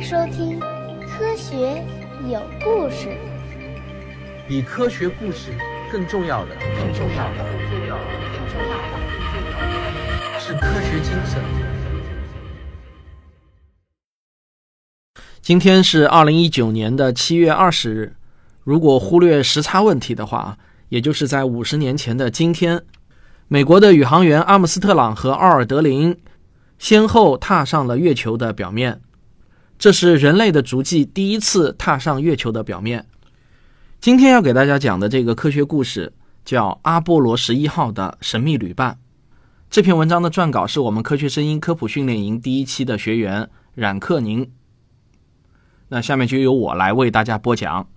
迎收听《科学有故事》。比科学故事更重要的，更重要的，更重要的，更重要的，是科学精神。今天是二零一九年的七月二十日。如果忽略时差问题的话，也就是在五十年前的今天，美国的宇航员阿姆斯特朗和奥尔德林先后踏上了月球的表面。这是人类的足迹第一次踏上月球的表面。今天要给大家讲的这个科学故事叫阿波罗十一号的神秘旅伴。这篇文章的撰稿是我们科学声音科普训练营第一期的学员冉克宁。那下面就由我来为大家播讲。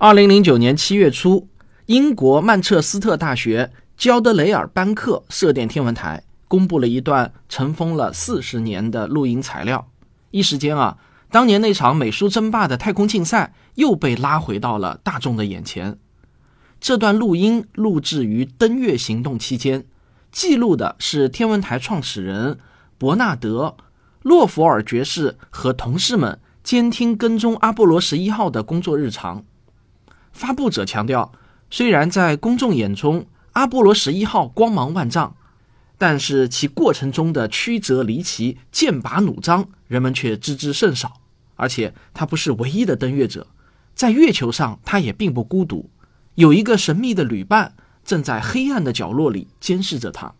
二零零九年七月初，英国曼彻斯特大学焦德雷尔班克射电天文台公布了一段尘封了四十年的录音材料。一时间啊，当年那场美苏争霸的太空竞赛又被拉回到了大众的眼前。这段录音录制于登月行动期间，记录的是天文台创始人伯纳德·洛弗尔爵士和同事们监听跟踪阿波罗十一号的工作日常。发布者强调，虽然在公众眼中阿波罗十一号光芒万丈，但是其过程中的曲折离奇、剑拔弩张，人们却知之甚少。而且他不是唯一的登月者，在月球上他也并不孤独，有一个神秘的旅伴正在黑暗的角落里监视着他。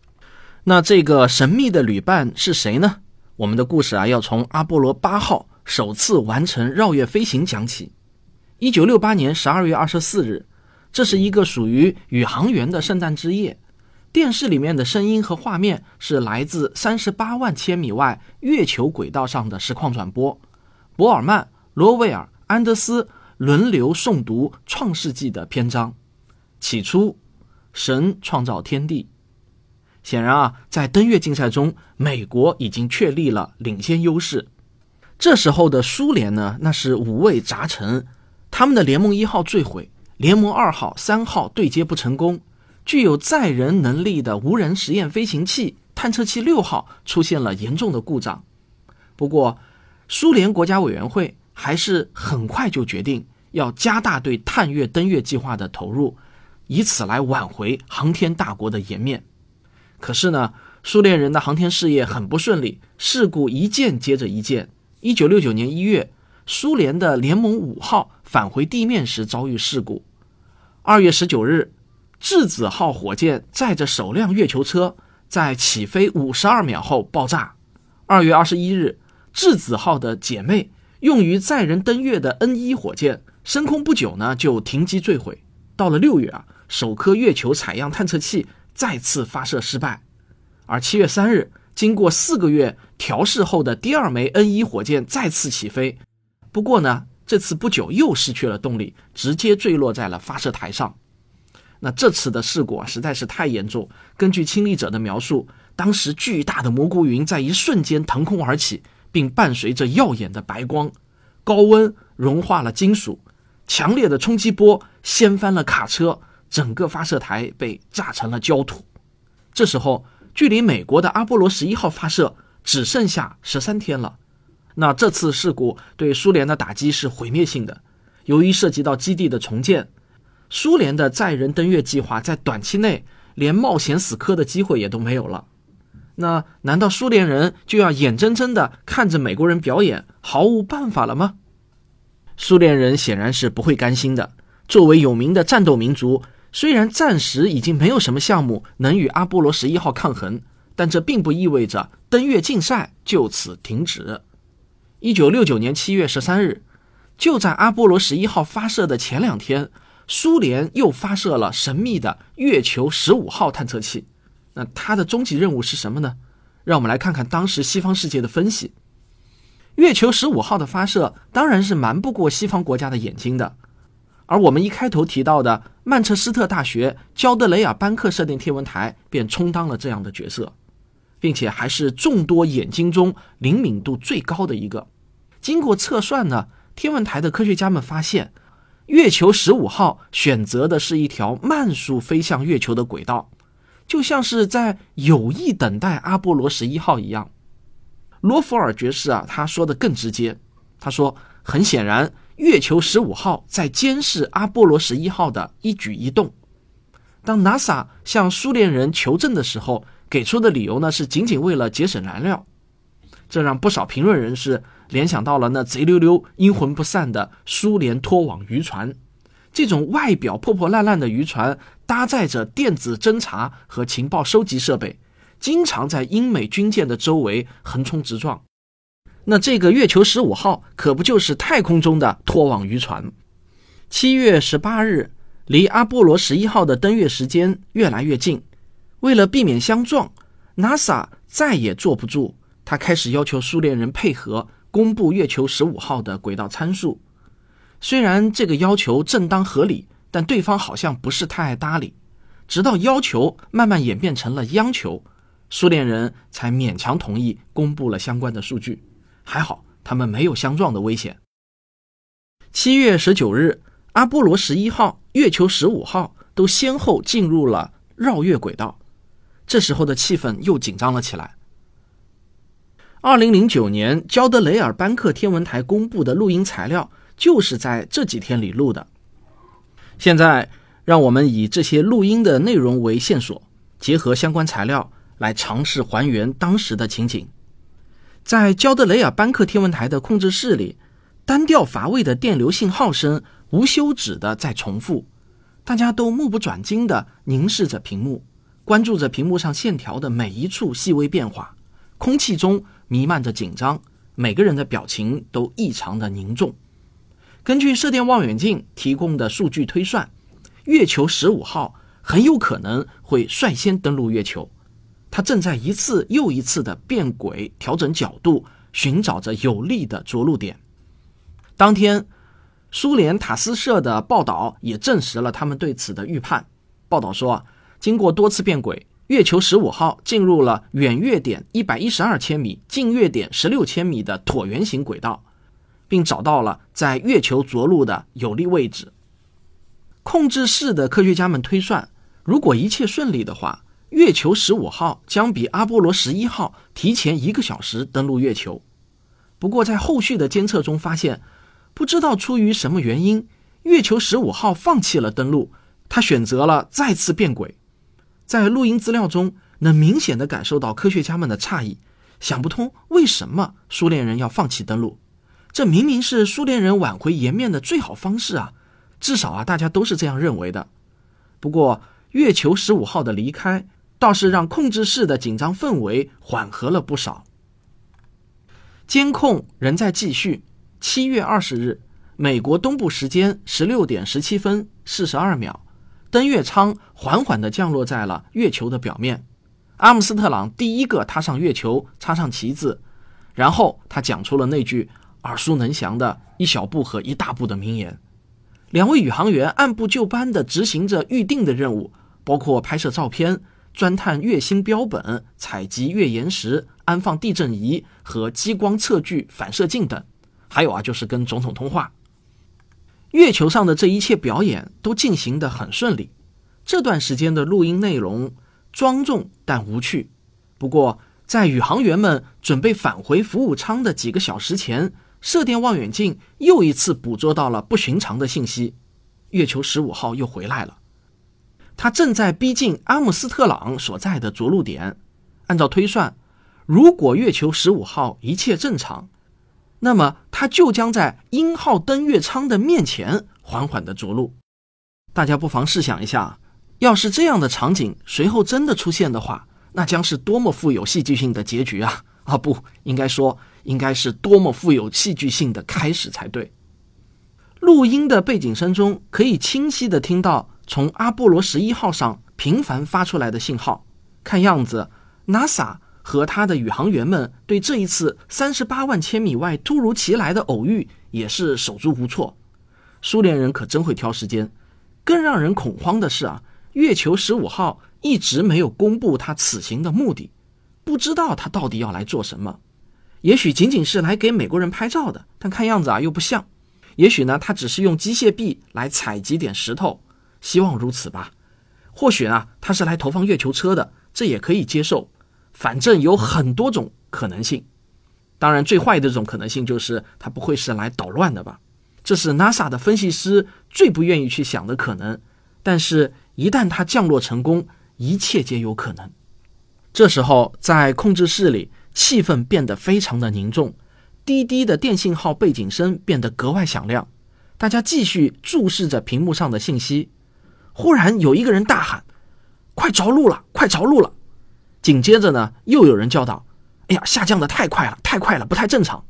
那这个神秘的旅伴是谁呢？我们的故事啊，要从阿波罗八号首次完成绕月飞行讲起。一九六八年十二月二十四日，这是一个属于宇航员的圣诞之夜。电视里面的声音和画面是来自三十八万千米外月球轨道上的实况转播。博尔曼、罗威尔、安德斯轮流诵读《创世纪》的篇章。起初，神创造天地。显然啊，在登月竞赛中，美国已经确立了领先优势。这时候的苏联呢，那是五味杂陈。他们的联盟一号坠毁，联盟二号、三号对接不成功，具有载人能力的无人实验飞行器探测器六号出现了严重的故障。不过，苏联国家委员会还是很快就决定要加大对探月登月计划的投入，以此来挽回航天大国的颜面。可是呢，苏联人的航天事业很不顺利，事故一件接着一件。一九六九年一月。苏联的联盟五号返回地面时遭遇事故。二月十九日，质子号火箭载着首辆月球车在起飞五十二秒后爆炸。二月二十一日，质子号的姐妹用于载人登月的 N 一火箭升空不久呢就停机坠毁。到了六月啊，首颗月球采样探测器再次发射失败。而七月三日，经过四个月调试后的第二枚 N 一火箭再次起飞。不过呢，这次不久又失去了动力，直接坠落在了发射台上。那这次的事故，实在是太严重。根据亲历者的描述，当时巨大的蘑菇云在一瞬间腾空而起，并伴随着耀眼的白光，高温融化了金属，强烈的冲击波掀翻了卡车，整个发射台被炸成了焦土。这时候，距离美国的阿波罗十一号发射只剩下十三天了。那这次事故对苏联的打击是毁灭性的，由于涉及到基地的重建，苏联的载人登月计划在短期内连冒险死磕的机会也都没有了。那难道苏联人就要眼睁睁的看着美国人表演，毫无办法了吗？苏联人显然是不会甘心的。作为有名的战斗民族，虽然暂时已经没有什么项目能与阿波罗十一号抗衡，但这并不意味着登月竞赛就此停止。一九六九年七月十三日，就在阿波罗十一号发射的前两天，苏联又发射了神秘的月球十五号探测器。那它的终极任务是什么呢？让我们来看看当时西方世界的分析。月球十五号的发射当然是瞒不过西方国家的眼睛的，而我们一开头提到的曼彻斯特大学焦德雷尔班克射电天文台便充当了这样的角色。并且还是众多眼睛中灵敏度最高的一个。经过测算呢，天文台的科学家们发现，月球十五号选择的是一条慢速飞向月球的轨道，就像是在有意等待阿波罗十一号一样。罗弗尔爵士啊，他说的更直接，他说：“很显然，月球十五号在监视阿波罗十一号的一举一动。当 NASA 向苏联人求证的时候，给出的理由呢是仅仅为了节省燃料，这让不少评论人士。”联想到了那贼溜溜、阴魂不散的苏联拖网渔船，这种外表破破烂烂的渔船，搭载着电子侦察和情报收集设备，经常在英美军舰的周围横冲直撞。那这个月球十五号可不就是太空中的拖网渔船？七月十八日，离阿波罗十一号的登月时间越来越近，为了避免相撞，NASA 再也坐不住，他开始要求苏联人配合。公布月球十五号的轨道参数，虽然这个要求正当合理，但对方好像不是太爱搭理。直到要求慢慢演变成了央求，苏联人才勉强同意公布了相关的数据。还好，他们没有相撞的危险。七月十九日，阿波罗十一号、月球十五号都先后进入了绕月轨道，这时候的气氛又紧张了起来。二零零九年，焦德雷尔班克天文台公布的录音材料就是在这几天里录的。现在，让我们以这些录音的内容为线索，结合相关材料来尝试还原当时的情景。在焦德雷尔班克天文台的控制室里，单调乏味的电流信号声无休止的在重复，大家都目不转睛的凝视着屏幕，关注着屏幕上线条的每一处细微变化，空气中。弥漫着紧张，每个人的表情都异常的凝重。根据射电望远镜提供的数据推算，月球十五号很有可能会率先登陆月球。它正在一次又一次的变轨、调整角度，寻找着有利的着陆点。当天，苏联塔斯社的报道也证实了他们对此的预判。报道说，经过多次变轨。月球十五号进入了远月点一百一十二千米、近月点十六千米的椭圆形轨道，并找到了在月球着陆的有利位置。控制室的科学家们推算，如果一切顺利的话，月球十五号将比阿波罗十一号提前一个小时登陆月球。不过，在后续的监测中发现，不知道出于什么原因，月球十五号放弃了登陆，它选择了再次变轨。在录音资料中，能明显的感受到科学家们的诧异，想不通为什么苏联人要放弃登陆。这明明是苏联人挽回颜面的最好方式啊！至少啊，大家都是这样认为的。不过，月球十五号的离开倒是让控制室的紧张氛围缓和了不少。监控仍在继续。七月二十日，美国东部时间十六点十七分四十二秒。登月舱缓缓地降落在了月球的表面，阿姆斯特朗第一个踏上月球，插上旗子，然后他讲出了那句耳熟能详的一小步和一大步的名言。两位宇航员按部就班地执行着预定的任务，包括拍摄照片、钻探月星标本、采集月岩石、安放地震仪和激光测距反射镜等，还有啊，就是跟总统通话。月球上的这一切表演都进行得很顺利。这段时间的录音内容庄重但无趣。不过，在宇航员们准备返回服务舱的几个小时前，射电望远镜又一次捕捉到了不寻常的信息：月球十五号又回来了。它正在逼近阿姆斯特朗所在的着陆点。按照推算，如果月球十五号一切正常，那么，它就将在鹰号登月舱的面前缓缓地着陆。大家不妨试想一下，要是这样的场景随后真的出现的话，那将是多么富有戏剧性的结局啊！啊，不应该说，应该是多么富有戏剧性的开始才对。录音的背景声中，可以清晰地听到从阿波罗十一号上频繁发出来的信号。看样子，NASA。和他的宇航员们对这一次三十八万千米外突如其来的偶遇也是手足无措。苏联人可真会挑时间。更让人恐慌的是啊，月球十五号一直没有公布他此行的目的，不知道他到底要来做什么。也许仅仅是来给美国人拍照的，但看样子啊又不像。也许呢，他只是用机械臂来采集点石头，希望如此吧。或许呢，他是来投放月球车的，这也可以接受。反正有很多种可能性。当然，最坏的这种可能性就是它不会是来捣乱的吧？这是 NASA 的分析师最不愿意去想的可能。但是，一旦它降落成功，一切皆有可能。这时候，在控制室里，气氛变得非常的凝重，滴滴的电信号背景声变得格外响亮。大家继续注视着屏幕上的信息。忽然，有一个人大喊：“快着陆了！快着陆了！”紧接着呢，又有人叫道：“哎呀，下降的太快了，太快了，不太正常。”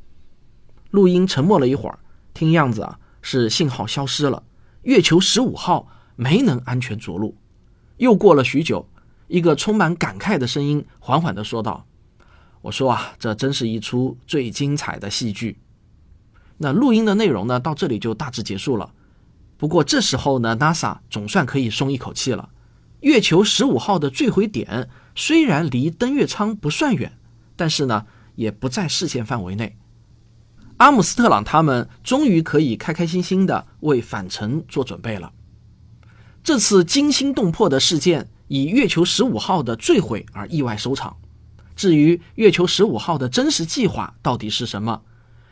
录音沉默了一会儿，听样子啊，是信号消失了。月球十五号没能安全着陆。又过了许久，一个充满感慨的声音缓缓地说道：“我说啊，这真是一出最精彩的戏剧。”那录音的内容呢，到这里就大致结束了。不过这时候呢，NASA 总算可以松一口气了。月球十五号的坠毁点虽然离登月舱不算远，但是呢，也不在视线范围内。阿姆斯特朗他们终于可以开开心心的为返程做准备了。这次惊心动魄的事件以月球十五号的坠毁而意外收场。至于月球十五号的真实计划到底是什么，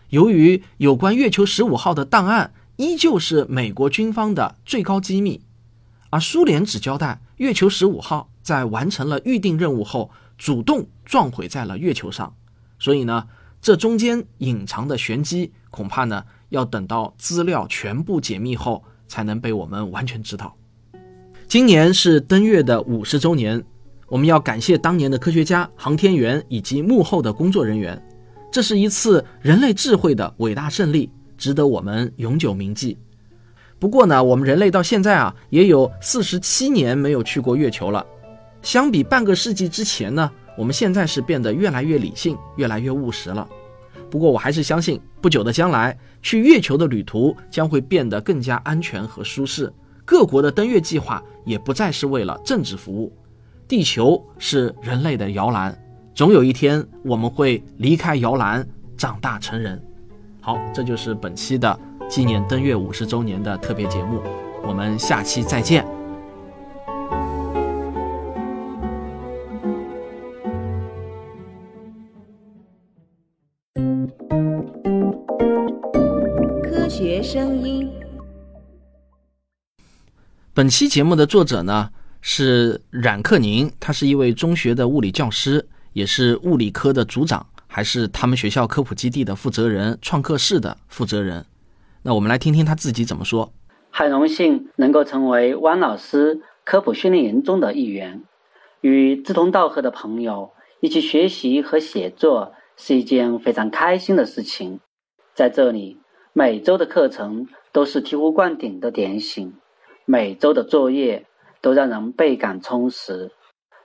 由于有关月球十五号的档案依旧是美国军方的最高机密，而苏联只交代月球十五号在完成了预定任务后，主动撞毁在了月球上。所以呢，这中间隐藏的玄机，恐怕呢要等到资料全部解密后，才能被我们完全知道。今年是登月的五十周年，我们要感谢当年的科学家、航天员以及幕后的工作人员。这是一次人类智慧的伟大胜利，值得我们永久铭记。不过呢，我们人类到现在啊，也有四十七年没有去过月球了。相比半个世纪之前呢，我们现在是变得越来越理性、越来越务实了。不过我还是相信，不久的将来，去月球的旅途将会变得更加安全和舒适。各国的登月计划也不再是为了政治服务。地球是人类的摇篮。总有一天，我们会离开摇篮，长大成人。好，这就是本期的纪念登月五十周年的特别节目，我们下期再见。科学声音。本期节目的作者呢是冉克宁，他是一位中学的物理教师。也是物理科的组长，还是他们学校科普基地的负责人、创客室的负责人。那我们来听听他自己怎么说。很荣幸能够成为汪老师科普训练营中的一员，与志同道合的朋友一起学习和写作是一件非常开心的事情。在这里，每周的课程都是醍醐灌顶的点醒，每周的作业都让人倍感充实。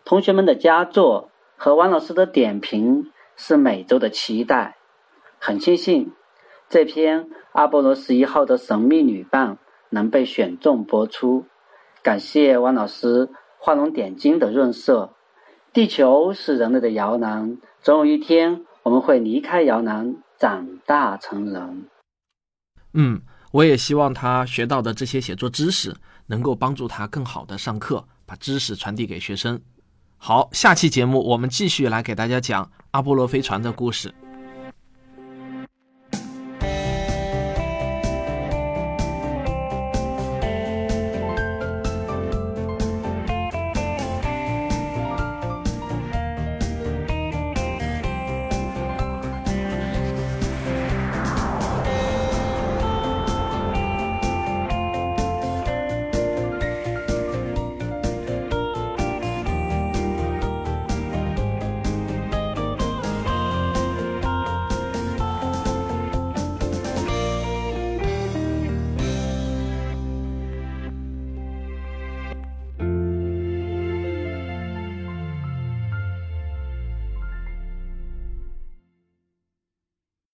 同学们的佳作。和汪老师的点评是每周的期待，很庆幸这篇阿波罗十一号的神秘女伴能被选中播出。感谢汪老师画龙点睛的润色。地球是人类的摇篮，总有一天我们会离开摇篮，长大成人。嗯，我也希望他学到的这些写作知识能够帮助他更好的上课，把知识传递给学生。好，下期节目我们继续来给大家讲阿波罗飞船的故事。